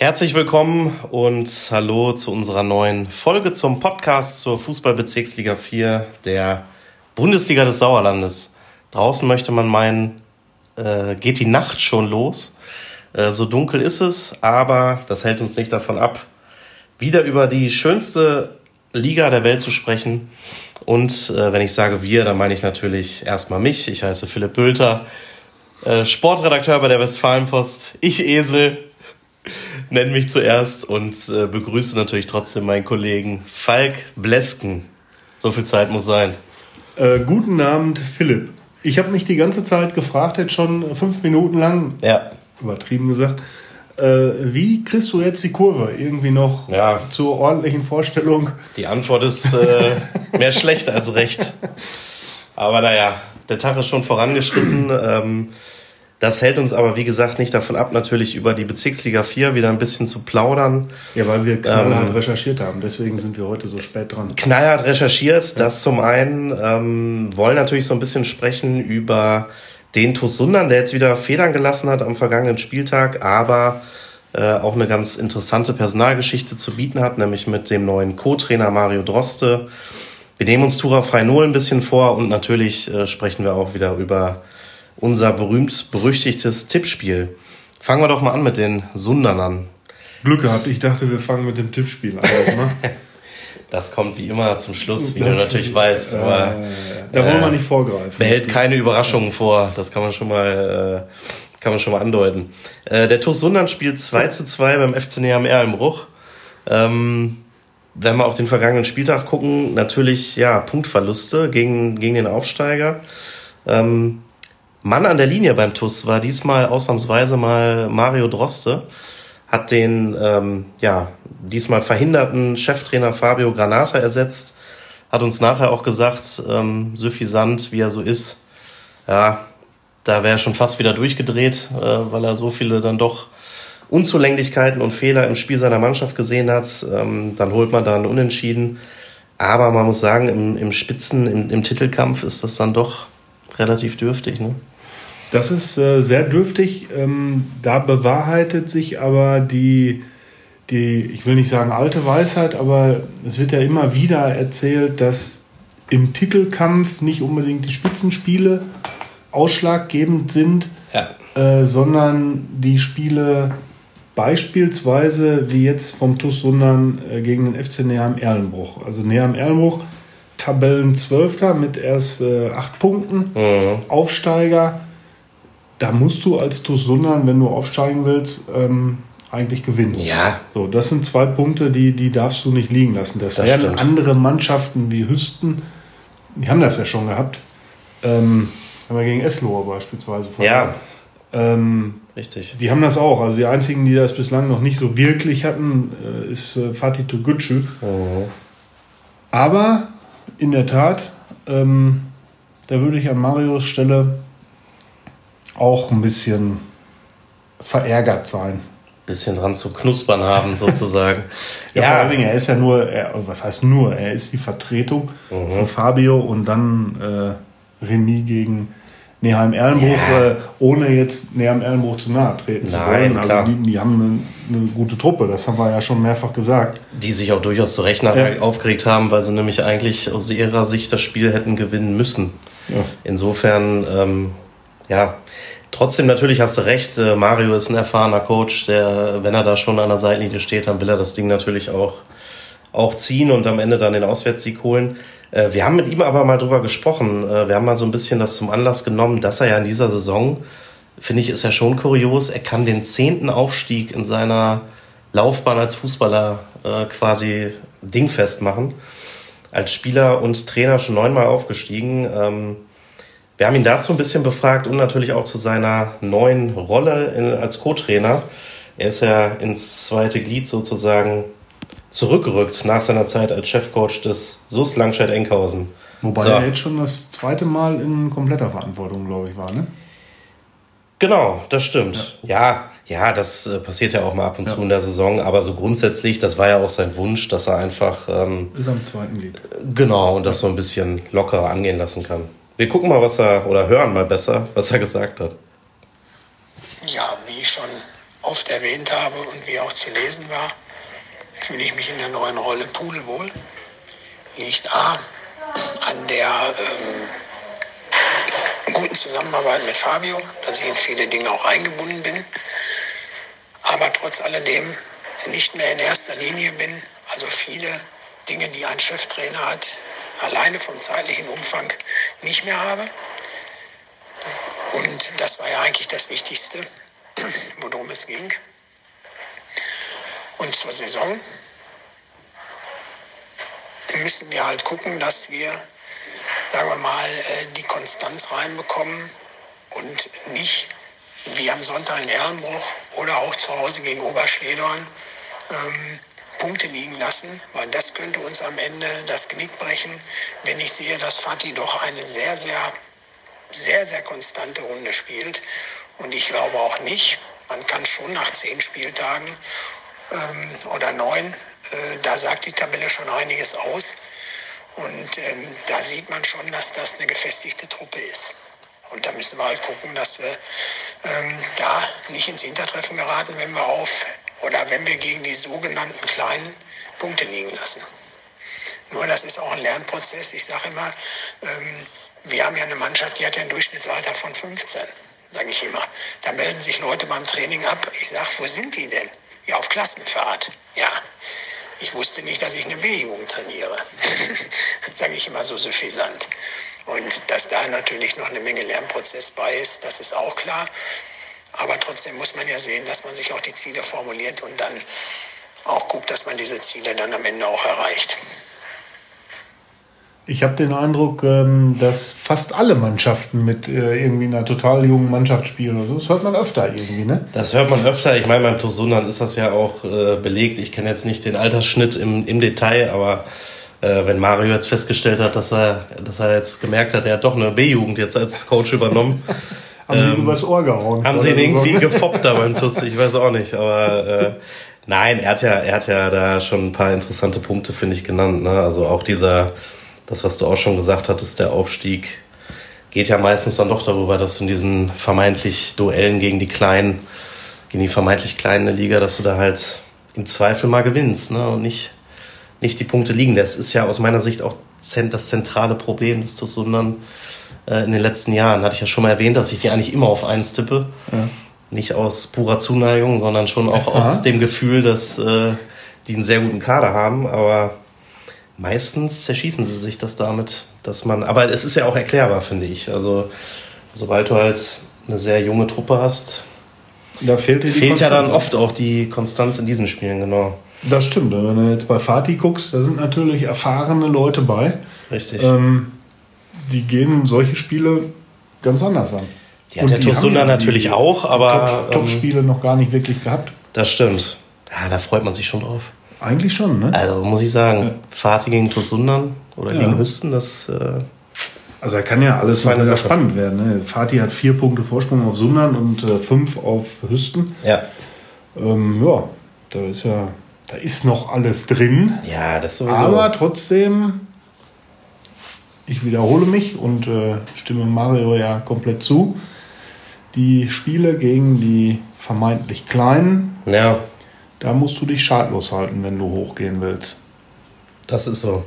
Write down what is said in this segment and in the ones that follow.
Herzlich willkommen und hallo zu unserer neuen Folge zum Podcast zur Fußballbezirksliga 4 der Bundesliga des Sauerlandes. Draußen möchte man meinen, äh, geht die Nacht schon los. Äh, so dunkel ist es, aber das hält uns nicht davon ab, wieder über die schönste Liga der Welt zu sprechen. Und äh, wenn ich sage wir, dann meine ich natürlich erstmal mich. Ich heiße Philipp Bülter, äh, Sportredakteur bei der Westfalenpost. Ich Esel nenne mich zuerst und äh, begrüße natürlich trotzdem meinen Kollegen Falk Blesken. So viel Zeit muss sein. Äh, guten Abend, Philipp. Ich habe mich die ganze Zeit gefragt, jetzt schon fünf Minuten lang, ja. übertrieben gesagt, äh, wie kriegst du jetzt die Kurve irgendwie noch ja. zur ordentlichen Vorstellung? Die Antwort ist äh, mehr schlecht als recht. Aber naja, der Tag ist schon vorangeschritten. Ähm, das hält uns aber, wie gesagt, nicht davon ab, natürlich über die Bezirksliga 4 wieder ein bisschen zu plaudern. Ja, weil wir knallhart ähm, recherchiert haben. Deswegen sind wir heute so spät dran. Knallhart recherchiert, ja. das zum einen. Ähm, wollen natürlich so ein bisschen sprechen über den TuS Sundern, der jetzt wieder Federn gelassen hat am vergangenen Spieltag, aber äh, auch eine ganz interessante Personalgeschichte zu bieten hat, nämlich mit dem neuen Co-Trainer Mario Droste. Wir nehmen uns Tura Freinol ein bisschen vor und natürlich äh, sprechen wir auch wieder über unser berühmt-berüchtigtes Tippspiel. Fangen wir doch mal an mit den Sundernern. Glück gehabt, ich dachte, wir fangen mit dem Tippspiel an. Das kommt wie immer zum Schluss, wie das, du natürlich weißt. Aber, äh, da wollen wir nicht vorgreifen. Behält keine Überraschungen vor, das kann man schon mal, äh, kann man schon mal andeuten. Äh, der TuS Sundern spielt 2 zu 2 beim FC Neam Erlenbruch. Ähm, wenn wir auf den vergangenen Spieltag gucken, natürlich ja Punktverluste gegen, gegen den Aufsteiger. Ähm, Mann an der Linie beim TUS war diesmal ausnahmsweise mal Mario Droste, hat den ähm, ja, diesmal verhinderten Cheftrainer Fabio Granata ersetzt, hat uns nachher auch gesagt, ähm, suffisant wie er so ist, ja, da wäre er schon fast wieder durchgedreht, äh, weil er so viele dann doch Unzulänglichkeiten und Fehler im Spiel seiner Mannschaft gesehen hat. Ähm, dann holt man da einen Unentschieden. Aber man muss sagen, im, im Spitzen, im, im Titelkampf ist das dann doch relativ dürftig. Ne? Das ist äh, sehr dürftig. Ähm, da bewahrheitet sich aber die, die, ich will nicht sagen alte Weisheit, aber es wird ja immer wieder erzählt, dass im Titelkampf nicht unbedingt die Spitzenspiele ausschlaggebend sind, ja. äh, sondern die Spiele beispielsweise wie jetzt vom TuS Sundern äh, gegen den FC Neheim Erlenbruch. Also Neheim Erlenbruch Tabellenzwölfter mit erst äh, acht Punkten, mhm. Aufsteiger. Da musst du als TuS Sundern, wenn du aufsteigen willst, ähm, eigentlich gewinnen. Ja. So, das sind zwei Punkte, die, die darfst du nicht liegen lassen. Das, das werden stimmt. andere Mannschaften wie Hüsten, die haben das ja schon gehabt. Ähm, haben wir gegen Eslohe beispielsweise verloren. Ja. Ähm, Richtig. Die haben das auch. Also die einzigen, die das bislang noch nicht so wirklich hatten, äh, ist äh, Fatih Togucu. Oh. Aber in der Tat, ähm, da würde ich an Marios Stelle auch ein bisschen verärgert sein. Bisschen dran zu knuspern haben, sozusagen. ja, ja, vor allen Dingen, er ist ja nur, er, was heißt nur, er ist die Vertretung mhm. von Fabio und dann äh, Remis gegen Neheim Erlenbruch, ja. äh, ohne jetzt Neheim Erlenbruch zu nahe treten Nein, zu wollen. Also klar. Die, die haben eine, eine, gute Truppe, das haben wir ja schon mehrfach gesagt. Die sich auch durchaus zu Recht nachher ja. aufgeregt haben, weil sie nämlich eigentlich aus ihrer Sicht das Spiel hätten gewinnen müssen. Ja. Insofern, ähm, ja, trotzdem natürlich hast du recht, äh, Mario ist ein erfahrener Coach, der, wenn er da schon an der Seitenlinie steht, dann will er das Ding natürlich auch, auch ziehen und am Ende dann den Auswärtssieg holen. Äh, wir haben mit ihm aber mal drüber gesprochen. Äh, wir haben mal so ein bisschen das zum Anlass genommen, dass er ja in dieser Saison, finde ich, ist ja schon kurios, er kann den zehnten Aufstieg in seiner Laufbahn als Fußballer quasi dingfest machen. Als Spieler und Trainer schon neunmal aufgestiegen. Wir haben ihn dazu ein bisschen befragt und natürlich auch zu seiner neuen Rolle als Co-Trainer. Er ist ja ins zweite Glied sozusagen zurückgerückt nach seiner Zeit als Chefcoach des SUS Langscheid-Enkhausen. Wobei so. er jetzt schon das zweite Mal in kompletter Verantwortung, glaube ich, war, ne? Genau, das stimmt. Ja, ja, ja das äh, passiert ja auch mal ab und ja. zu in der Saison, aber so grundsätzlich, das war ja auch sein Wunsch, dass er einfach. Ähm, Ist am zweiten Lied. Genau, und das so ein bisschen lockerer angehen lassen kann. Wir gucken mal, was er, oder hören mal besser, was er gesagt hat. Ja, wie ich schon oft erwähnt habe und wie auch zu lesen war, fühle ich mich in der neuen Rolle pudelwohl. Liegt A an der ähm, guten Zusammenarbeit mit Fabio, dass ich in viele Dinge auch eingebunden bin, aber trotz alledem nicht mehr in erster Linie bin. Also viele Dinge, die ein Cheftrainer hat, alleine vom zeitlichen Umfang nicht mehr habe. Und das war ja eigentlich das Wichtigste, worum es ging. Und zur Saison müssen wir halt gucken, dass wir, sagen wir mal, äh, die Konstanz reinbekommen und nicht wie am Sonntag in Ehrenbruch oder auch zu Hause gegen Oberschledorn ähm, Punkte liegen lassen, weil das könnte uns am Ende das Genick brechen, wenn ich sehe, dass Fatih doch eine sehr, sehr, sehr, sehr konstante Runde spielt. Und ich glaube auch nicht, man kann schon nach zehn Spieltagen ähm, oder neun, äh, da sagt die Tabelle schon einiges aus. Und ähm, da sieht man schon, dass das eine gefestigte Truppe ist. Und da müssen wir halt gucken, dass wir ähm, da nicht ins Hintertreffen geraten, wenn wir auf oder wenn wir gegen die sogenannten kleinen Punkte liegen lassen. Nur das ist auch ein Lernprozess. Ich sage immer, ähm, wir haben ja eine Mannschaft, die hat ja ein Durchschnittsalter von 15, sage ich immer. Da melden sich Leute beim Training ab. Ich sage, wo sind die denn? Ja, auf Klassenfahrt. Ja, ich wusste nicht, dass ich eine B-Jugend trainiere. sage ich immer so suffisant. Und dass da natürlich noch eine Menge Lernprozess bei ist, das ist auch klar. Aber trotzdem muss man ja sehen, dass man sich auch die Ziele formuliert und dann auch guckt, dass man diese Ziele dann am Ende auch erreicht. Ich habe den Eindruck, ähm, dass fast alle Mannschaften mit äh, irgendwie einer total jungen Mannschaft spielen. Also das hört man öfter irgendwie, ne? Das hört man öfter. Ich meine, beim Tosunan ist das ja auch äh, belegt. Ich kenne jetzt nicht den Altersschnitt im, im Detail, aber äh, wenn Mario jetzt festgestellt hat, dass er, dass er jetzt gemerkt hat, er hat doch eine B-Jugend jetzt als Coach übernommen, Haben ähm, sie übers Ohr gehauen. Haben sie ihn irgendwie so. gefoppt da beim Tuss, ich weiß auch nicht. Aber äh, nein, er hat ja, er hat ja da schon ein paar interessante Punkte, finde ich, genannt. Ne? Also auch dieser, das, was du auch schon gesagt hattest, der Aufstieg geht ja meistens dann doch darüber, dass du in diesen vermeintlich Duellen gegen die Kleinen, gegen die vermeintlich kleine Liga, dass du da halt im Zweifel mal gewinnst ne? und nicht, nicht die Punkte liegen. Das ist ja aus meiner Sicht auch das zentrale Problem des TuS, sondern äh, in den letzten Jahren. Hatte ich ja schon mal erwähnt, dass ich die eigentlich immer auf eins tippe. Ja. Nicht aus purer Zuneigung, sondern schon auch Aha. aus dem Gefühl, dass äh, die einen sehr guten Kader haben. Aber meistens zerschießen sie sich das damit, dass man. Aber es ist ja auch erklärbar, finde ich. Also, sobald du halt eine sehr junge Truppe hast, da fehlt, fehlt ja dann oft auch die Konstanz in diesen Spielen, genau. Das stimmt. Wenn du jetzt bei Fatih guckst, da sind natürlich erfahrene Leute bei. Richtig. Ähm, die gehen solche Spiele ganz anders an. Die hat der Tosunda natürlich auch, aber. Top-Spiele ähm, noch gar nicht wirklich gehabt. Das stimmt. Ja, da freut man sich schon drauf. Eigentlich schon, ne? Also muss ich sagen, ja. Fahrt gegen Tosundan oder ja. gegen Hüsten, das. Äh, also da kann ja alles noch sehr spannend werden. Ne? Fatih hat vier Punkte Vorsprung auf Sundern und äh, fünf auf Hüsten. Ja. Ähm, ja, da ist ja, da ist noch alles drin. Ja, das sowieso. Aber trotzdem ich wiederhole mich und äh, stimme Mario ja komplett zu. Die Spiele gegen die vermeintlich Kleinen, ja. da musst du dich schadlos halten, wenn du hochgehen willst. Das ist so.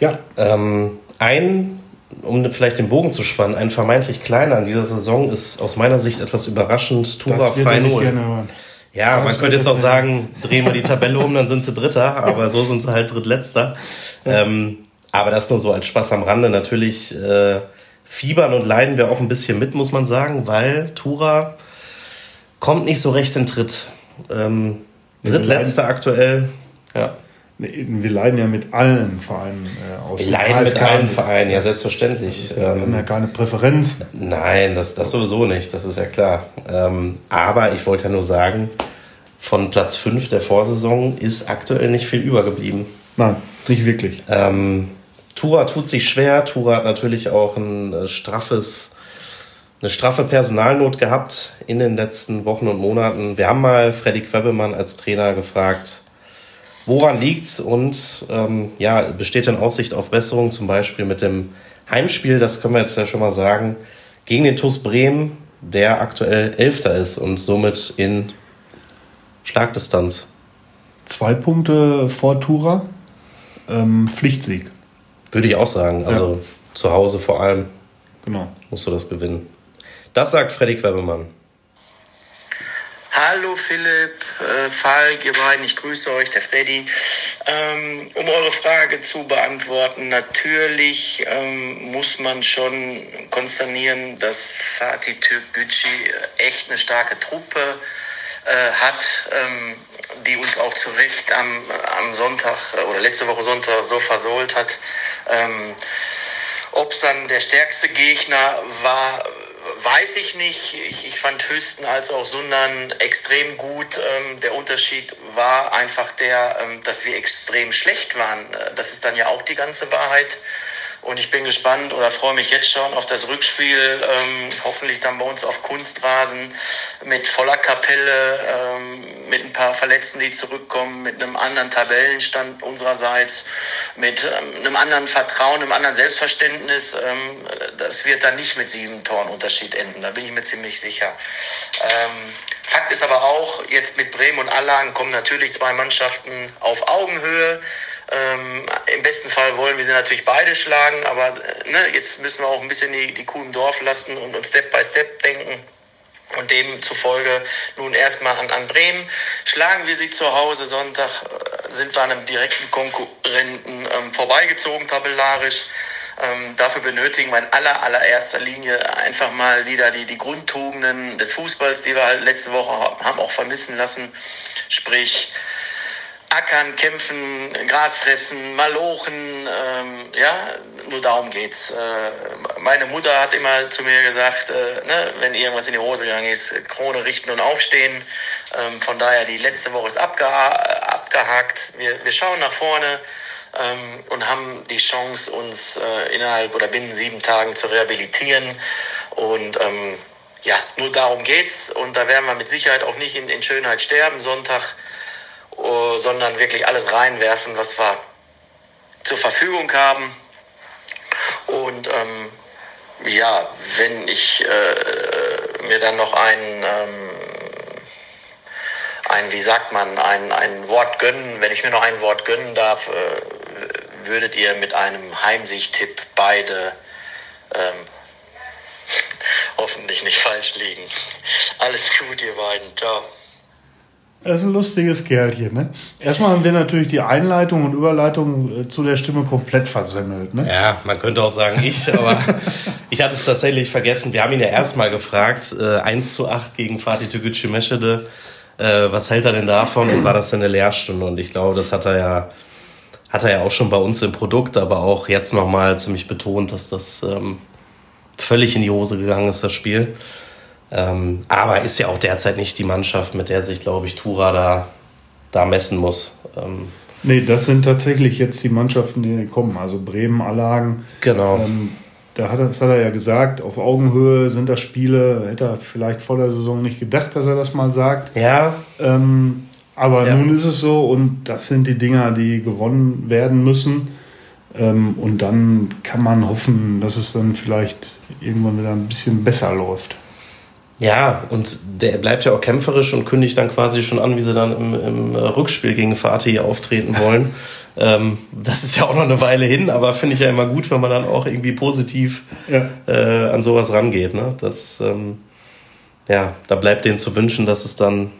Ja. Ähm, ein, um vielleicht den Bogen zu spannen, ein vermeintlich kleiner in dieser Saison ist aus meiner Sicht etwas überraschend. Tura Freinull. Ja, das man könnte jetzt auch sagen, drehen wir die Tabelle um, dann sind sie Dritter, aber so sind sie halt Drittletzter. Ja. Ähm, aber das nur so als Spaß am Rande. Natürlich äh, fiebern und leiden wir auch ein bisschen mit, muss man sagen, weil Tura kommt nicht so recht in Tritt. Ähm, drittletzter aktuell. Ja. Wir leiden ja mit allen Vereinen äh, aus. Wir leiden mit allen Vereinen, ja, selbstverständlich. Wir haben ja keine Präferenz. Nein, das, das sowieso nicht, das ist ja klar. Ähm, aber ich wollte ja nur sagen, von Platz 5 der Vorsaison ist aktuell nicht viel übergeblieben. Nein, nicht wirklich. Ähm, Tura tut sich schwer. Tura hat natürlich auch ein äh, straffes, eine straffe Personalnot gehabt in den letzten Wochen und Monaten. Wir haben mal Freddy Quebemann als Trainer gefragt, woran liegt's und ähm, ja, besteht denn Aussicht auf Besserung, zum Beispiel mit dem Heimspiel, das können wir jetzt ja schon mal sagen, gegen den TuS Bremen, der aktuell Elfter ist und somit in Schlagdistanz. Zwei Punkte vor Tura. Ähm, Pflichtsieg. Würde ich auch sagen. Also ja. zu Hause vor allem. Genau. Musst du das gewinnen. Das sagt Freddy Quebemann. Hallo Philipp, äh, Falk, ihr beiden, ich grüße euch, der Freddy. Ähm, um eure Frage zu beantworten, natürlich ähm, muss man schon konsternieren, dass Fatih Türkgücü echt eine starke Truppe äh, hat, ähm, die uns auch zu Recht am, am Sonntag äh, oder letzte Woche Sonntag so versohlt hat. Ähm, Ob es dann der stärkste Gegner war, weiß ich nicht. Ich, ich fand Hüsten als auch Sundern extrem gut. Ähm, der Unterschied war einfach der, ähm, dass wir extrem schlecht waren. Äh, das ist dann ja auch die ganze Wahrheit. Und ich bin gespannt oder freue mich jetzt schon auf das Rückspiel, ähm, hoffentlich dann bei uns auf Kunstrasen mit voller Kapelle, ähm, mit ein paar Verletzten, die zurückkommen, mit einem anderen Tabellenstand unsererseits, mit ähm, einem anderen Vertrauen, einem anderen Selbstverständnis. Ähm, das wird dann nicht mit sieben Toren Unterschied enden, da bin ich mir ziemlich sicher. Ähm, Fakt ist aber auch, jetzt mit Bremen und Allagen kommen natürlich zwei Mannschaften auf Augenhöhe. Ähm, Im besten Fall wollen wir sie natürlich beide schlagen, aber äh, ne, jetzt müssen wir auch ein bisschen die, die Kuh im Dorf lassen und, und Step by Step denken. Und demzufolge nun erstmal an, an Bremen. Schlagen wir sie zu Hause Sonntag, äh, sind wir an einem direkten Konkurrenten ähm, vorbeigezogen tabellarisch. Ähm, dafür benötigen wir in aller, allererster Linie einfach mal wieder die, die Grundtugenden des Fußballs, die wir halt letzte Woche haben auch vermissen lassen. Sprich, ackern, kämpfen, Gras fressen, malochen, ähm, ja, nur darum geht's. Äh, meine Mutter hat immer zu mir gesagt, äh, ne, wenn irgendwas in die Hose gegangen ist, Krone richten und aufstehen. Ähm, von daher, die letzte Woche ist abgeha abgehakt. Wir, wir schauen nach vorne ähm, und haben die Chance, uns äh, innerhalb oder binnen sieben Tagen zu rehabilitieren. Und ähm, ja, nur darum geht's. Und da werden wir mit Sicherheit auch nicht in, in Schönheit sterben. Sonntag uh, sondern wirklich alles reinwerfen, was wir zur Verfügung haben. Und ähm, ja, wenn ich äh, mir dann noch ein, ähm, ein, wie sagt man, ein, ein Wort gönnen, wenn ich mir noch ein Wort gönnen darf, äh, würdet ihr mit einem Heimsichtipp beide ähm, hoffentlich nicht falsch liegen. Alles gut, ihr beiden. Ciao. Das ist ein lustiges Kerlchen, ne? Erstmal haben wir natürlich die Einleitung und Überleitung äh, zu der Stimme komplett versemmelt, ne? Ja, man könnte auch sagen ich, aber ich hatte es tatsächlich vergessen. Wir haben ihn ja erstmal gefragt, äh, 1 zu 8 gegen Fatih Tegucci Meschede. Äh, was hält er denn davon und war das denn eine Lehrstunde? Und ich glaube, das hat er ja, hat er ja auch schon bei uns im Produkt, aber auch jetzt nochmal ziemlich betont, dass das ähm, völlig in die Hose gegangen ist, das Spiel. Ähm, aber ist ja auch derzeit nicht die Mannschaft, mit der sich, glaube ich, Tura da, da messen muss. Ähm, nee, das sind tatsächlich jetzt die Mannschaften, die kommen. Also Bremen, Allagen. Genau. Ähm, da hat er, das hat er ja gesagt, auf Augenhöhe sind das Spiele, hätte er vielleicht vor der Saison nicht gedacht, dass er das mal sagt. Ja. Ähm, aber ja. nun ist es so und das sind die Dinger, die gewonnen werden müssen. Ähm, und dann kann man hoffen, dass es dann vielleicht irgendwann wieder ein bisschen besser läuft. Ja, und der bleibt ja auch kämpferisch und kündigt dann quasi schon an, wie sie dann im, im Rückspiel gegen Fatih auftreten wollen. ähm, das ist ja auch noch eine Weile hin, aber finde ich ja immer gut, wenn man dann auch irgendwie positiv ja. äh, an sowas rangeht. Ne? Das, ähm, ja, da bleibt denen zu wünschen, dass es dann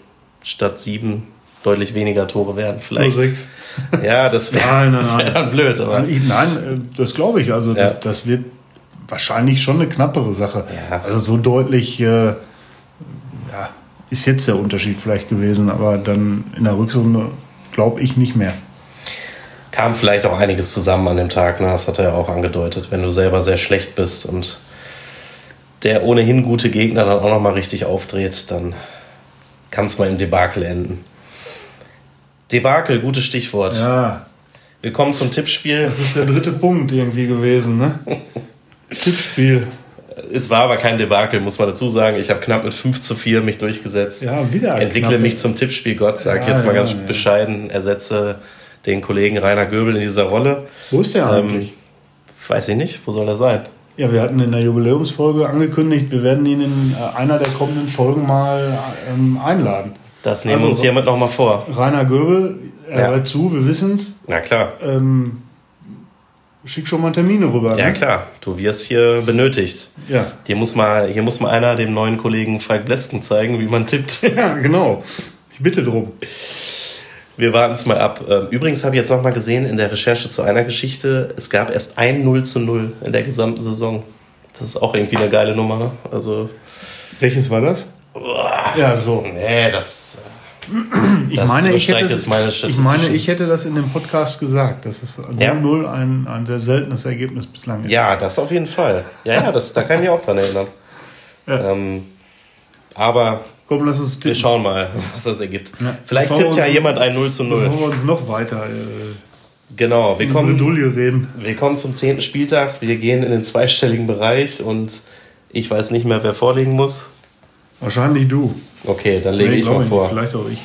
statt sieben deutlich weniger Tore werden. Vielleicht. Nur sechs. Ja, das wäre wär dann blöd. Aber. Nein, äh, das glaube ich. Also ja. das, das, wird wahrscheinlich schon eine knappere Sache. Ja. Also so deutlich. Äh, ja, ist jetzt der Unterschied vielleicht gewesen, aber dann in der Rückrunde glaube ich nicht mehr. Kam vielleicht auch einiges zusammen an dem Tag, ne? das hat er ja auch angedeutet, wenn du selber sehr schlecht bist und der ohnehin gute Gegner dann auch nochmal richtig aufdreht, dann kann es mal im Debakel enden. Debakel, gutes Stichwort. Ja. Wir kommen zum Tippspiel. Das ist der dritte Punkt irgendwie gewesen, ne? Tippspiel. Es war aber kein Debakel, muss man dazu sagen. Ich habe knapp mit 5 zu 4 mich durchgesetzt. Ja, wieder. Entwickle mich zum Tippspielgott, sage ja, jetzt mal ja, ganz ja. bescheiden. Ersetze den Kollegen Rainer Göbel in dieser Rolle. Wo ist der ähm, eigentlich? Weiß ich nicht. Wo soll er sein? Ja, wir hatten in der Jubiläumsfolge angekündigt, wir werden ihn in äh, einer der kommenden Folgen mal ähm, einladen. Das nehmen wir uns hiermit nochmal vor. Rainer Göbel, er hört zu, wir wissen es. Na klar. Ähm, schick schon mal Termine rüber. Ja ne? klar, du wirst hier benötigt. Ja. Hier muss mal, hier muss mal einer dem neuen Kollegen Falk Blesken zeigen, wie man tippt. ja, genau. Ich bitte drum. Wir warten es mal ab. Ähm, Übrigens habe ich jetzt noch mal gesehen in der Recherche zu einer Geschichte, es gab erst ein 0 zu 0 in der gesamten Saison. Das ist auch irgendwie eine geile Nummer. Ne? Also, Welches war das? Ja, so. nee, das. Ich Das meine, ich hätte, meine ich meine, ich hätte das in dem Podcast gesagt. Das ist 0-0 Ja. ein, ein sehr seltenes Ergebnis bislang ist. Ja, das auf jeden Fall. Ja, ja, das, da kann ich mich auch dran erinnern. Ja. Ähm, aber Komm, lass uns wir schauen mal, was das ergibt. Ja. Vielleicht tippt ja jemand ein 0 zu 0. Bevor wir uns noch weiter äh, Genau, wir kommen, reden. wir kommen zum zehnten Spieltag. Wir gehen in den zweistelligen Bereich und ich weiß nicht mehr, wer vorlegen muss. Wahrscheinlich du. Okay, dann lege Nee, ich mal vor. Nicht. Vielleicht auch ich.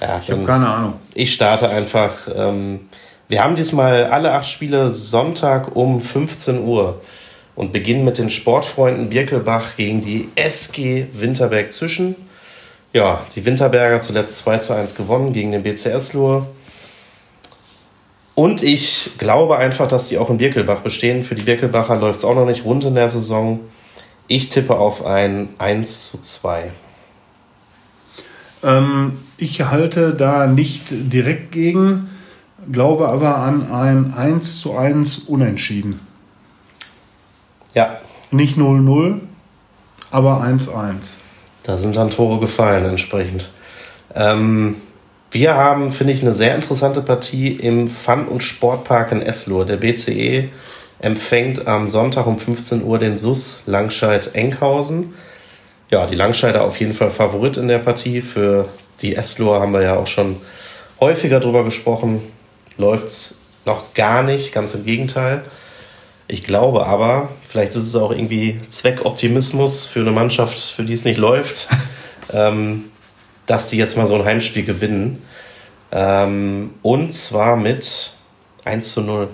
Ja, Ich habe keine Ahnung. Ich starte einfach. Ähm, wir haben diesmal alle acht Spiele Sonntag um 15 Uhr und beginnen mit den Sportfreunden Birkelbach gegen die SG Winterberg zwischen. Ja, die Winterberger zuletzt 2 zu 1 gewonnen gegen den BCS Lohr. Und ich glaube einfach, dass die auch in Birkelbach bestehen. Für die Birkelbacher läuft es auch noch nicht rund in der Saison. Ich tippe auf ein 1 zu 2. Ähm, ich halte da nicht direkt gegen, glaube aber an ein 1 zu 1 Unentschieden. Ja, Nicht 0-0, aber 1-1. Da sind dann Tore gefallen entsprechend. Ähm, wir haben, finde ich, eine sehr interessante Partie im Fun- und Sportpark in Eslohr. Der BCE empfängt am Sonntag um 15 Uhr den SUS Langscheid-Enkhausen. Ja, die Langscheider auf jeden Fall Favorit in der Partie. Für die Eslohr haben wir ja auch schon häufiger drüber gesprochen. Läuft's noch gar nicht, ganz im Gegenteil. Ich glaube aber, vielleicht ist es auch irgendwie Zweckoptimismus für eine Mannschaft, für die es nicht läuft, ähm, dass die jetzt mal so ein Heimspiel gewinnen. Ähm, und zwar mit 1 zu 0.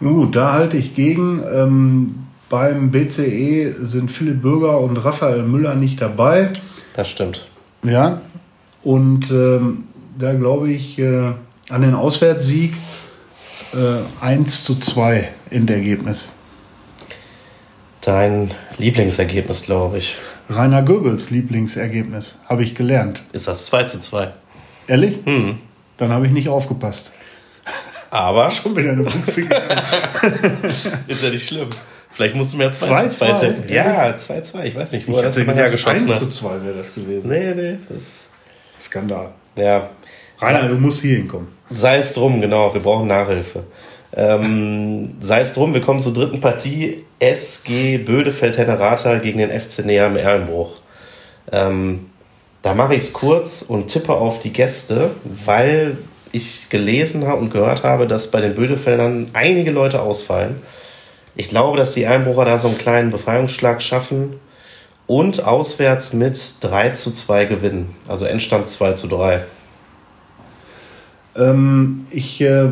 Nun Gut, da halte ich gegen. Ähm, beim BCE sind Philipp Bürger und Raphael Müller nicht dabei. Das stimmt. Ja, und ähm, da glaube ich äh, an den Auswärtssieg äh, 1 zu 2 in der Ergebnis. Dein Lieblingsergebnis, glaube ich. Rainer Goebbels Lieblingsergebnis, habe ich gelernt. Ist das 2 zu 2. Ehrlich? Hm. Dann habe ich nicht aufgepasst. Aber Schon wieder eine Buchse gegangen. ist ja nicht schlimm. Vielleicht musst du mir 2 zu 2 2-2? tippen. Ja, 2 zu 2. Ich weiß nicht, wo Ich er das 1 zu hat. 2 wäre das gewesen. Nee, nee, das. Skandal. Ja. Rainer, du musst hier hinkommen. Sei es drum, genau, wir brauchen Nachhilfe. Ähm, sei es drum, wir kommen zur dritten Partie. SG Bödefeld-Henne-Rathal gegen den FC Neheim Erlenbruch. Ähm, da mache ich es kurz und tippe auf die Gäste, weil ich gelesen habe und gehört habe, dass bei den Bödefeldern einige Leute ausfallen. Ich glaube, dass die Erlenbrucher da so einen kleinen Befreiungsschlag schaffen und auswärts mit 3 zu 2 gewinnen. Also Endstand 2 zu 3. Ähm, ich äh,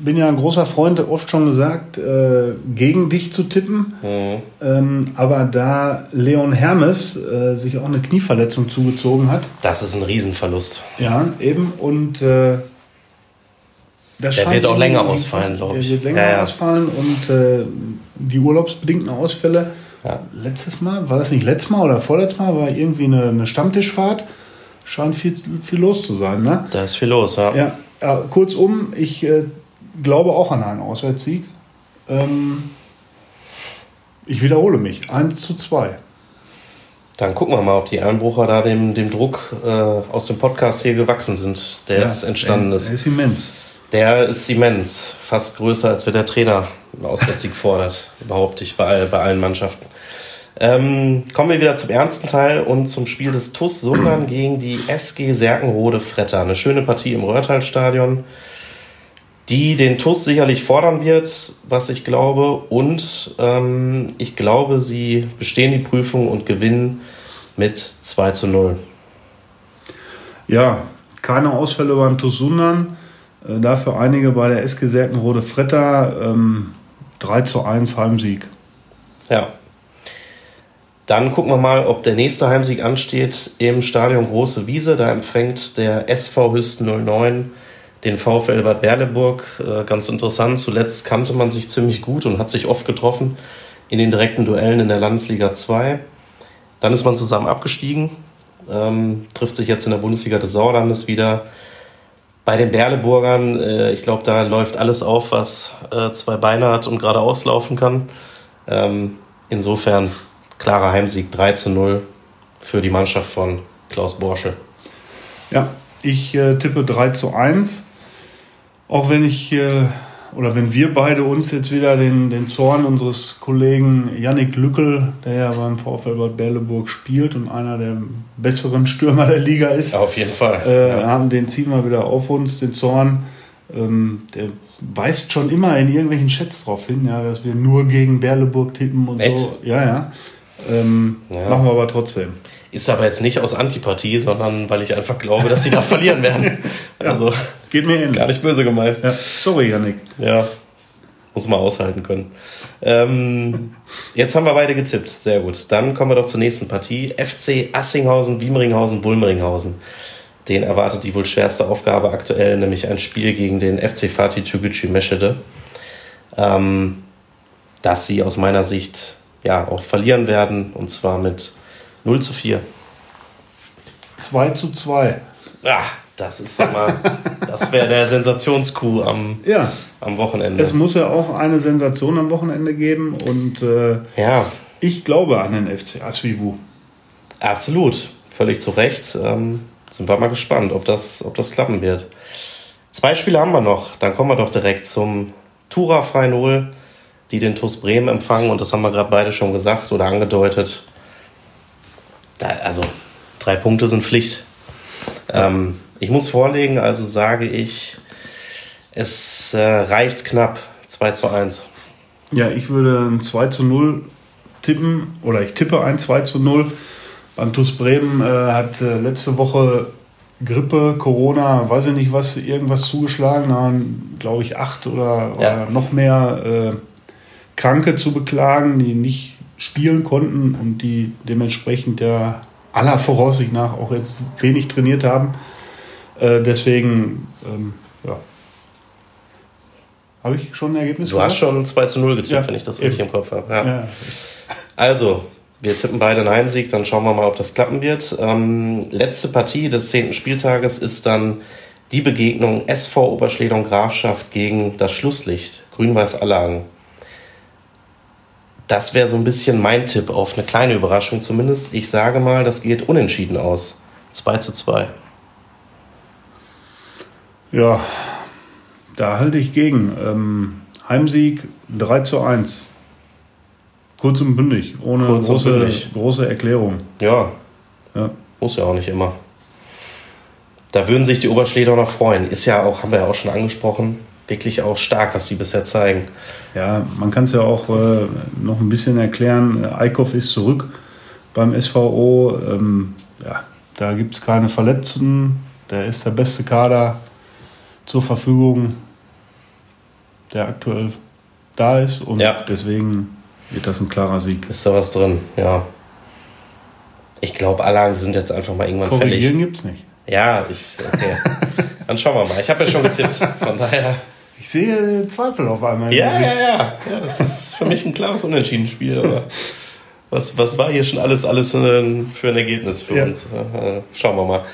bin ja ein großer Freund, oft schon gesagt, äh, gegen dich zu tippen. Mhm. Ähm, aber da Leon Hermes äh, sich auch eine Knieverletzung zugezogen hat, Das ist ein Riesenverlust. ja, eben, und äh, das Der wird auch länger ausfallen, glaub Der ich. wird länger Ja, ja. ausfallen und äh, die urlaubsbedingten Ausfälle. Ja. Letztes Mal, war das nicht letztes Mal oder vorletztes Mal, war irgendwie eine, eine Stammtischfahrt. Scheint viel, viel los zu sein, ne? Da ist viel los, ja. Ja, ja kurzum, ich äh, glaube auch an einen Auswärtssieg. Ähm, ich wiederhole mich. 1 zu 2. Dann gucken wir mal, ob die Einbrucher da dem, dem Druck äh, aus dem Podcast hier gewachsen sind, der jetzt entstanden ist. Er ist immens. Der ist immens, fast größer, als wenn der Trainer einen Auswärtssieg fordert, behaupte ich bei, bei allen Mannschaften. Ähm, kommen wir wieder zum ernsten Teil und zum Spiel des TuS Sundern gegen die SG Serkenrode Fretter. Eine schöne Partie im Röhrtal-Stadion, die den TuS sicherlich fordern wird, was ich glaube. Und ähm, ich glaube, sie bestehen die Prüfung und gewinnen mit 2 zu 0. Ja, keine Ausfälle beim TuS Sundern. Äh, dafür einige bei der SG Serkenrode Fretter. Ähm, 3 zu 1 Heimsieg. Ja. Dann gucken wir mal, ob der nächste Heimsieg ansteht im Stadion Große Wiese. Da empfängt der SV Hüsten 09 den VfL Bad Berleburg. Äh, ganz interessant, zuletzt kannte man sich ziemlich gut und hat sich oft getroffen in den direkten Duellen in der Landesliga 2. Dann ist man zusammen abgestiegen, ähm, trifft sich jetzt in der Bundesliga des Sauerlandes wieder. Bei den Berleburgern, äh, ich glaube, da läuft alles auf, was äh, zwei Beine hat und gerade auslaufen kann. Ähm, insofern klarer Heimsieg 3 zu 0 für die Mannschaft von Klaus Borsche. Ja, ich äh, tippe 3 zu 1. Auch wenn ich äh, oder wenn wir beide uns jetzt wieder den, den Zorn unseres Kollegen Yannick Lückel, der ja beim VfL Bad Berleburg spielt und einer der besseren Stürmer der Liga ist. Auf jeden Fall. Äh, ja. haben, den ziehen wir wieder auf uns, den Zorn. Ähm, der weist schon immer in irgendwelchen Chats darauf hin, ja, dass wir nur gegen Berleburg tippen und Echt? so. Ja, ja. Ähm, ja. Machen wir aber trotzdem. Ist aber jetzt nicht aus Antipathie, sondern weil ich einfach glaube, dass sie da verlieren werden. Also geht mir ähnlich. Gar nicht böse gemeint. Ja. Sorry, Janik. Ja, muss man aushalten können. Ähm, jetzt haben wir beide getippt. Sehr gut. Dann kommen wir doch zur nächsten Partie. FC Assinghausen, Wiemringhausen, Bulmeringhausen. Den erwartet die wohl schwerste Aufgabe aktuell, nämlich ein Spiel gegen den FC Fatih Türkgücü Meschede. Ähm, dass sie aus meiner Sicht ja auch verlieren werden und zwar mit 0 zu 4. 2 zu 2. Ja, das ist immer, das wäre der Sensationskuh am, ja. am Wochenende. Es muss ja auch eine Sensation am Wochenende geben und äh, ja. ich glaube an den FC Asvivu. Absolut, völlig zu Recht. Ähm, sind wir mal gespannt, ob das, ob das klappen wird. Zwei Spiele haben wir noch, dann kommen wir doch direkt zum Tura Frei Null, die den TuS Bremen empfangen und das haben wir gerade beide schon gesagt oder angedeutet da, also drei Punkte sind Pflicht. Ähm, ich muss vorlegen, also sage ich, es äh, reicht knapp 2 zu 1. Ja, ich würde ein 2 zu 0 tippen oder ich tippe ein 2 zu 0. Beim TuS Bremen äh, hat äh, letzte Woche Grippe, Corona, weiß ich nicht was, irgendwas zugeschlagen. Da waren, glaube ich, acht oder, ja. oder noch mehr äh, Kranke zu beklagen, die nicht spielen konnten und die dementsprechend ja aller Voraussicht nach auch jetzt wenig trainiert haben. Äh, deswegen, ähm, ja. Habe ich schon ein Ergebnis? Du gehabt? hast schon 2 zu 0 getippt, ja. wenn ich das richtig im Kopf habe. Ja. Ja. Also, wir tippen beide einen Heimsieg, dann schauen wir mal, ob das klappen wird. Ähm, letzte Partie des zehnten Spieltages ist dann die Begegnung SV Oberschledung Grafschaft gegen das Schlusslicht, Grün-Weiß Allagen das wäre so ein bisschen mein Tipp auf eine kleine Überraschung zumindest. Ich sage mal, das geht unentschieden aus. 2 zu 2. Ja, da halte ich gegen. Ähm, Heimsieg 3 zu 1. Kurz und bündig, ohne Kurz große, bündig. große Erklärung. Ja. ja. Muss ja auch nicht immer. Da würden sich die Oberschleder noch freuen. Ist ja auch, haben wir ja auch schon angesprochen, wirklich auch stark, was sie bisher zeigen. Ja, man kann es ja auch äh, noch ein bisschen erklären. Eickhoff ist zurück beim SVO. Ähm, ja, da gibt es keine Verletzten. Der ist der beste Kader zur Verfügung, der aktuell da ist. Und ja. deswegen wird das ein klarer Sieg. Ist da was drin, ja. Ich glaube, Anlagen sind jetzt einfach mal irgendwann Korrigieren fällig. gibt es nicht. Ja, ich, okay. Dann schauen wir mal. Ich habe ja schon getippt. Von daher ich sehe Zweifel auf einmal. Ja, ja, ja, ja. Das ist für mich ein klares Unentschieden-Spiel. Aber was, was war hier schon alles, alles für ein Ergebnis für ja. uns? Schauen wir mal.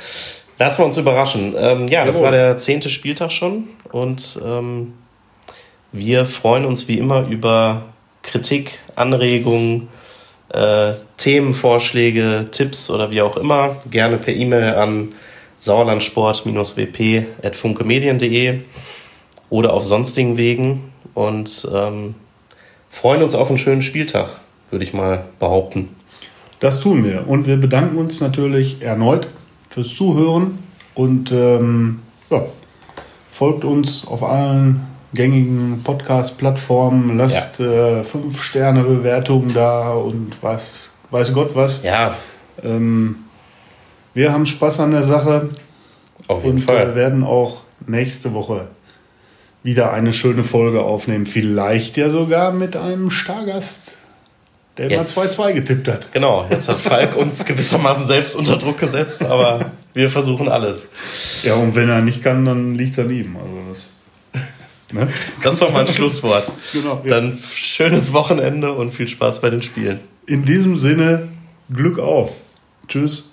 Lassen wir uns überraschen. Ähm, ja, das Jawohl. war der zehnte Spieltag schon. Und ähm, wir freuen uns wie immer über Kritik, Anregungen, äh, Themenvorschläge, Tipps oder wie auch immer. Gerne per E-Mail an sauerlandsport-wp.funkemedien.de oder auf sonstigen Wegen und ähm, freuen uns auf einen schönen Spieltag, würde ich mal behaupten. Das tun wir und wir bedanken uns natürlich erneut fürs Zuhören und ähm, ja, folgt uns auf allen gängigen Podcast-Plattformen, lasst ja. äh, fünf Sterne Bewertungen da und was weiß Gott was. Ja. Ähm, wir haben Spaß an der Sache. Auf jeden und, Fall. Wir werden auch nächste Woche wieder eine schöne Folge aufnehmen. Vielleicht ja sogar mit einem Stargast der immer 2-2 getippt hat. Genau, jetzt hat Falk uns gewissermaßen selbst unter Druck gesetzt, aber wir versuchen alles. Ja, und wenn er nicht kann, dann liegt es an ihm. Also das, ne? das ist doch mal ein Schlusswort. Genau, ja. Dann schönes Wochenende und viel Spaß bei den Spielen. In diesem Sinne, Glück auf. Tschüss.